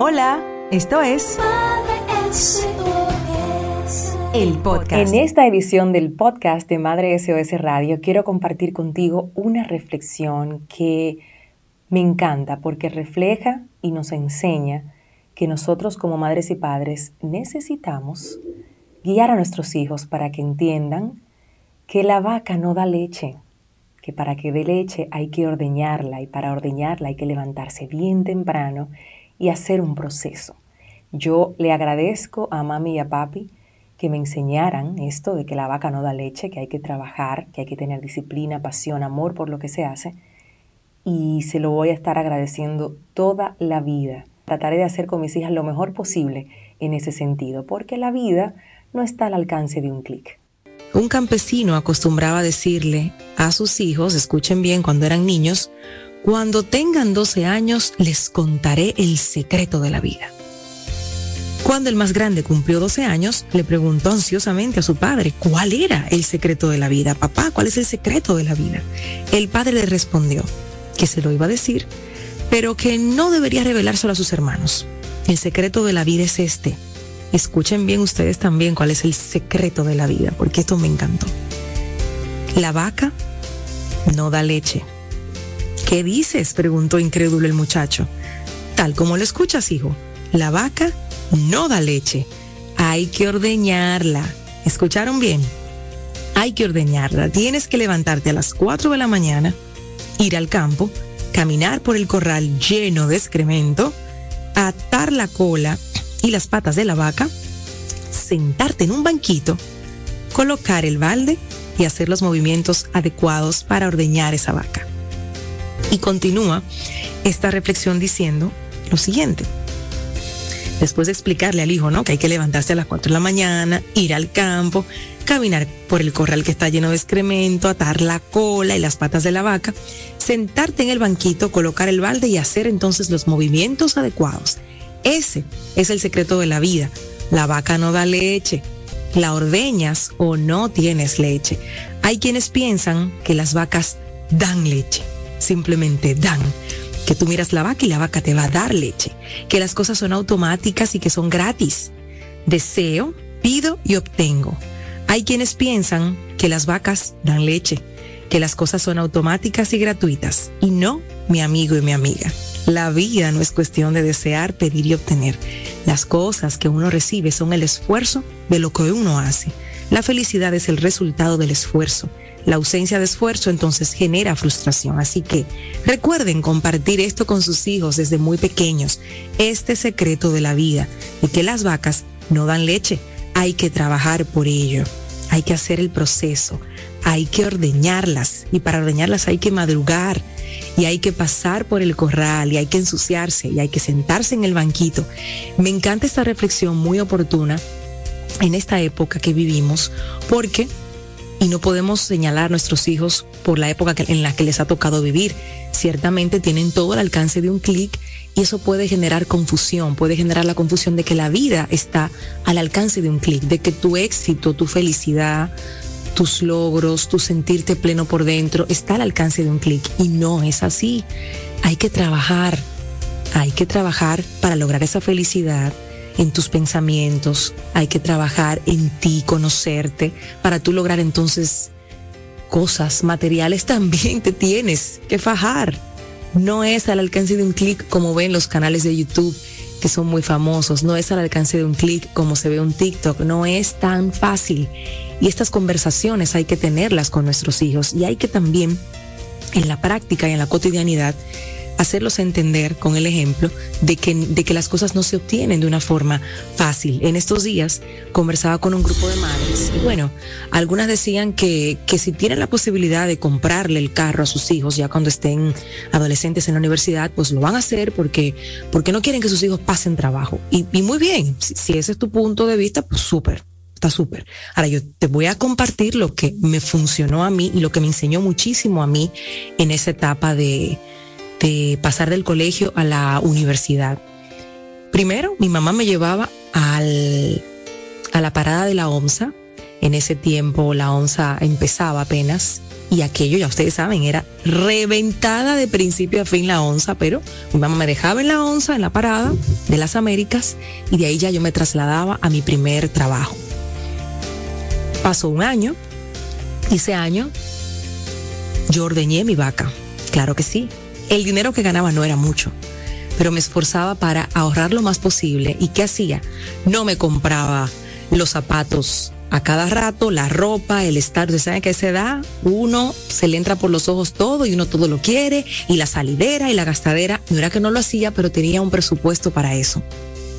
Hola, esto es el podcast. En esta edición del podcast de Madre SOS Radio quiero compartir contigo una reflexión que me encanta porque refleja y nos enseña que nosotros como madres y padres necesitamos guiar a nuestros hijos para que entiendan que la vaca no da leche, que para que dé leche hay que ordeñarla y para ordeñarla hay que levantarse bien temprano y hacer un proceso. Yo le agradezco a mami y a papi que me enseñaran esto de que la vaca no da leche, que hay que trabajar, que hay que tener disciplina, pasión, amor por lo que se hace. Y se lo voy a estar agradeciendo toda la vida. Trataré de hacer con mis hijas lo mejor posible en ese sentido, porque la vida no está al alcance de un clic. Un campesino acostumbraba decirle a sus hijos, escuchen bien, cuando eran niños, cuando tengan 12 años les contaré el secreto de la vida. Cuando el más grande cumplió 12 años, le preguntó ansiosamente a su padre cuál era el secreto de la vida. Papá, ¿cuál es el secreto de la vida? El padre le respondió que se lo iba a decir, pero que no debería revelárselo a sus hermanos. El secreto de la vida es este. Escuchen bien ustedes también cuál es el secreto de la vida, porque esto me encantó. La vaca no da leche ¿Qué dices? preguntó incrédulo el muchacho. Tal como lo escuchas, hijo. La vaca no da leche. Hay que ordeñarla. ¿Escucharon bien? Hay que ordeñarla. Tienes que levantarte a las 4 de la mañana, ir al campo, caminar por el corral lleno de excremento, atar la cola y las patas de la vaca, sentarte en un banquito, colocar el balde y hacer los movimientos adecuados para ordeñar esa vaca. Y continúa esta reflexión diciendo lo siguiente. Después de explicarle al hijo, ¿no? Que hay que levantarse a las 4 de la mañana, ir al campo, caminar por el corral que está lleno de excremento, atar la cola y las patas de la vaca, sentarte en el banquito, colocar el balde y hacer entonces los movimientos adecuados. Ese es el secreto de la vida. La vaca no da leche, la ordeñas o no tienes leche. Hay quienes piensan que las vacas dan leche simplemente dan. Que tú miras la vaca y la vaca te va a dar leche. Que las cosas son automáticas y que son gratis. Deseo, pido y obtengo. Hay quienes piensan que las vacas dan leche, que las cosas son automáticas y gratuitas. Y no, mi amigo y mi amiga. La vida no es cuestión de desear, pedir y obtener. Las cosas que uno recibe son el esfuerzo de lo que uno hace. La felicidad es el resultado del esfuerzo. La ausencia de esfuerzo entonces genera frustración. Así que recuerden compartir esto con sus hijos desde muy pequeños, este secreto de la vida, de que las vacas no dan leche, hay que trabajar por ello, hay que hacer el proceso, hay que ordeñarlas. Y para ordeñarlas hay que madrugar. Y hay que pasar por el corral. Y hay que ensuciarse. Y hay que sentarse en el banquito. Me encanta esta reflexión muy oportuna en esta época que vivimos porque y no podemos señalar a nuestros hijos por la época en la que les ha tocado vivir. Ciertamente tienen todo al alcance de un clic y eso puede generar confusión, puede generar la confusión de que la vida está al alcance de un clic, de que tu éxito, tu felicidad, tus logros, tu sentirte pleno por dentro está al alcance de un clic y no es así. Hay que trabajar, hay que trabajar para lograr esa felicidad en tus pensamientos, hay que trabajar en ti, conocerte, para tú lograr entonces cosas materiales también te tienes que fajar. No es al alcance de un clic como ven los canales de YouTube que son muy famosos, no es al alcance de un clic como se ve un TikTok, no es tan fácil. Y estas conversaciones hay que tenerlas con nuestros hijos y hay que también en la práctica y en la cotidianidad hacerlos entender con el ejemplo de que, de que las cosas no se obtienen de una forma fácil. En estos días conversaba con un grupo de madres y bueno, algunas decían que, que si tienen la posibilidad de comprarle el carro a sus hijos ya cuando estén adolescentes en la universidad, pues lo van a hacer porque, porque no quieren que sus hijos pasen trabajo. Y, muy bien, si, si ese es tu punto de vista, pues súper está súper. Ahora yo te voy a compartir lo que me funcionó a mí y lo que me enseñó muchísimo a mí en esa etapa de, de pasar del colegio a la universidad. Primero, mi mamá me llevaba al, a la parada de la OMSA En ese tiempo la onza empezaba apenas y aquello, ya ustedes saben, era reventada de principio a fin la onza, pero mi mamá me dejaba en la onza, en la parada de las Américas, y de ahí ya yo me trasladaba a mi primer trabajo. Pasó un año, ese año yo ordeñé mi vaca, claro que sí. El dinero que ganaba no era mucho, pero me esforzaba para ahorrar lo más posible. ¿Y qué hacía? No me compraba los zapatos a cada rato, la ropa, el estar, ¿saben que se da? Uno se le entra por los ojos todo y uno todo lo quiere, y la salidera y la gastadera. No era que no lo hacía, pero tenía un presupuesto para eso.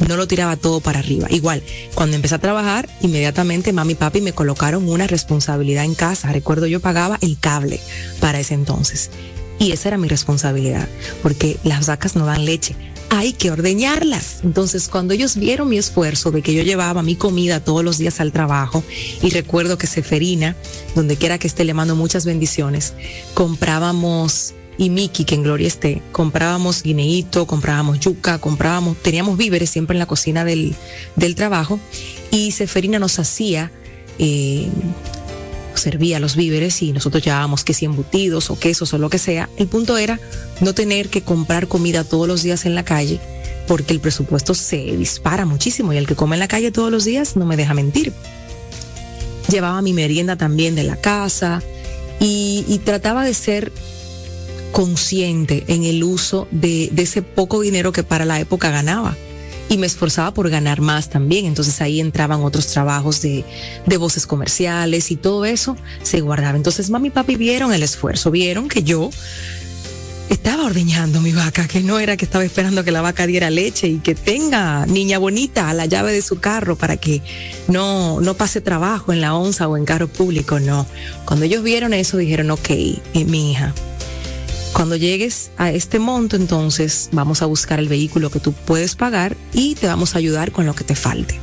No lo tiraba todo para arriba. Igual, cuando empecé a trabajar, inmediatamente mami y papi me colocaron una responsabilidad en casa. Recuerdo yo pagaba el cable para ese entonces. Y esa era mi responsabilidad, porque las vacas no dan leche hay que ordeñarlas. Entonces, cuando ellos vieron mi esfuerzo de que yo llevaba mi comida todos los días al trabajo, y recuerdo que Seferina, donde quiera que esté, le mando muchas bendiciones, comprábamos y Miki, que en gloria esté, comprábamos guineíto, comprábamos yuca, comprábamos, teníamos víveres siempre en la cocina del, del trabajo y Seferina nos hacía eh, servía los víveres y nosotros llevábamos que si embutidos o quesos o lo que sea. El punto era no tener que comprar comida todos los días en la calle porque el presupuesto se dispara muchísimo y el que come en la calle todos los días no me deja mentir. Llevaba mi merienda también de la casa y, trataba de ser consciente en el uso de ese poco dinero que para la época ganaba y me esforzaba por ganar más también. Entonces ahí entraban otros trabajos de, de voces comerciales y todo eso se guardaba. Entonces mami y papi vieron el esfuerzo, vieron que yo estaba ordeñando mi vaca, que no era que estaba esperando que la vaca diera leche y que tenga niña bonita a la llave de su carro para que no, no pase trabajo en la onza o en carro público, no. Cuando ellos vieron eso dijeron, ok, eh, mi hija, cuando llegues a este monto, entonces vamos a buscar el vehículo que tú puedes pagar y te vamos a ayudar con lo que te falte.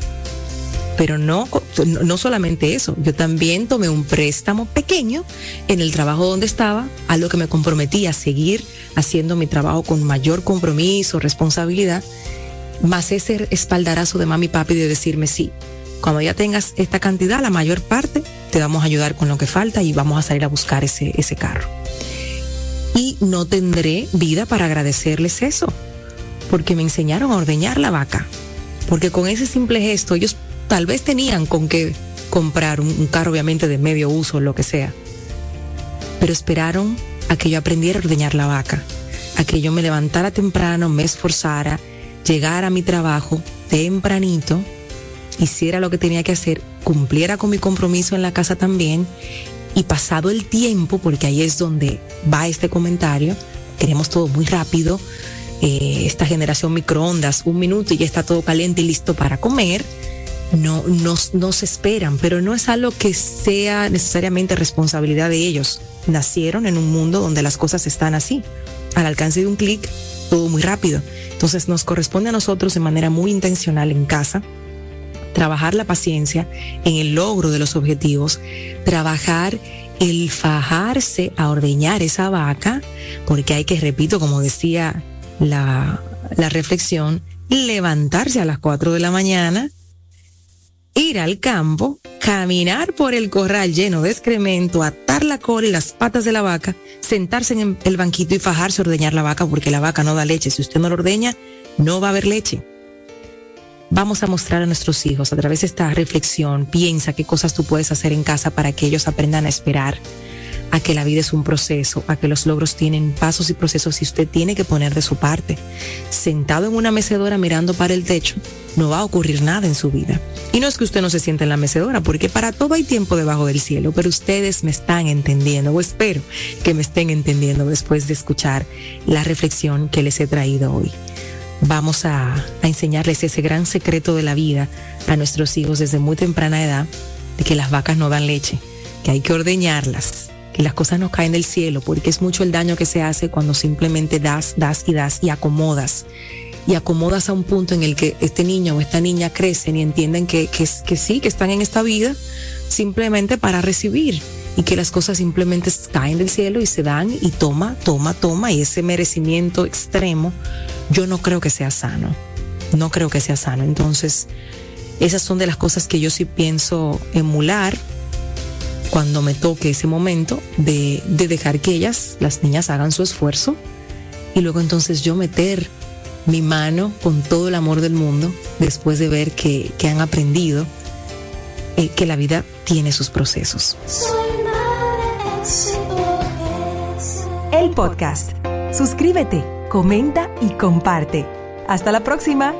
Pero no, no solamente eso, yo también tomé un préstamo pequeño en el trabajo donde estaba, a lo que me comprometí a seguir haciendo mi trabajo con mayor compromiso, responsabilidad, más ese espaldarazo de mami y papi de decirme sí, cuando ya tengas esta cantidad, la mayor parte, te vamos a ayudar con lo que falta y vamos a salir a buscar ese, ese carro no tendré vida para agradecerles eso, porque me enseñaron a ordeñar la vaca, porque con ese simple gesto ellos tal vez tenían con qué comprar un, carro obviamente de medio uso, lo que sea, pero esperaron a que yo aprendiera a ordeñar la vaca, a que yo me levantara temprano, me esforzara, llegara a mi trabajo tempranito, hiciera lo que tenía que hacer, cumpliera con mi compromiso en la casa también y pasado el tiempo, porque ahí es donde va este comentario, queremos todo muy rápido, eh, esta generación microondas, un minuto y ya está todo caliente y listo para comer, no, no, se esperan, pero no es algo que sea necesariamente responsabilidad de ellos. Nacieron en un mundo donde las cosas están así, al alcance de un clic, todo muy rápido. Entonces nos corresponde a nosotros de manera muy intencional en casa trabajar la paciencia en el logro de los objetivos, trabajar el fajarse a ordeñar esa vaca, porque hay que, repito, como decía la, la reflexión, levantarse a las 4 de la mañana, ir al campo, caminar por el corral lleno de excremento, atar la cola y las patas de la vaca, sentarse en el banquito y fajarse a ordeñar la vaca porque la vaca no da leche. Si usted no lo ordeña, no va a haber leche vamos a mostrar a nuestros hijos a través de esta reflexión, piensa qué cosas tú puedes hacer en casa para que ellos aprendan a esperar, a que la vida es un proceso, a que los logros tienen pasos y procesos y usted tiene que poner de su parte. Sentado en una mecedora mirando para el techo, no va a ocurrir nada en su vida. Y no es que usted no se sienta en la mecedora, porque para todo hay tiempo debajo del cielo, pero ustedes me están entendiendo, o espero que me estén entendiendo después de escuchar la reflexión que les he traído hoy vamos a, enseñarles ese gran secreto de la vida a nuestros hijos desde muy temprana edad, de que las vacas no dan leche, que hay que ordeñarlas, que las cosas no caen del cielo, porque es mucho el daño que se hace cuando simplemente das, das y das y acomodas. Y acomodas a un punto en el que este niño o esta niña crecen y entienden que, que, que sí, que están en esta vida simplemente para recibir y que las cosas simplemente caen del cielo y se dan y toma, toma, toma y ese merecimiento extremo yo no creo que sea sano. No creo que sea sano. Entonces, esas son de las cosas que yo sí pienso emular cuando me toque ese momento de, de dejar que ellas, las niñas, hagan su esfuerzo y luego entonces yo meter mi mano con todo el amor del mundo después de ver que, que han aprendido eh, que la vida tiene sus procesos. El podcast. Suscríbete, comenta y comparte. Hasta la próxima.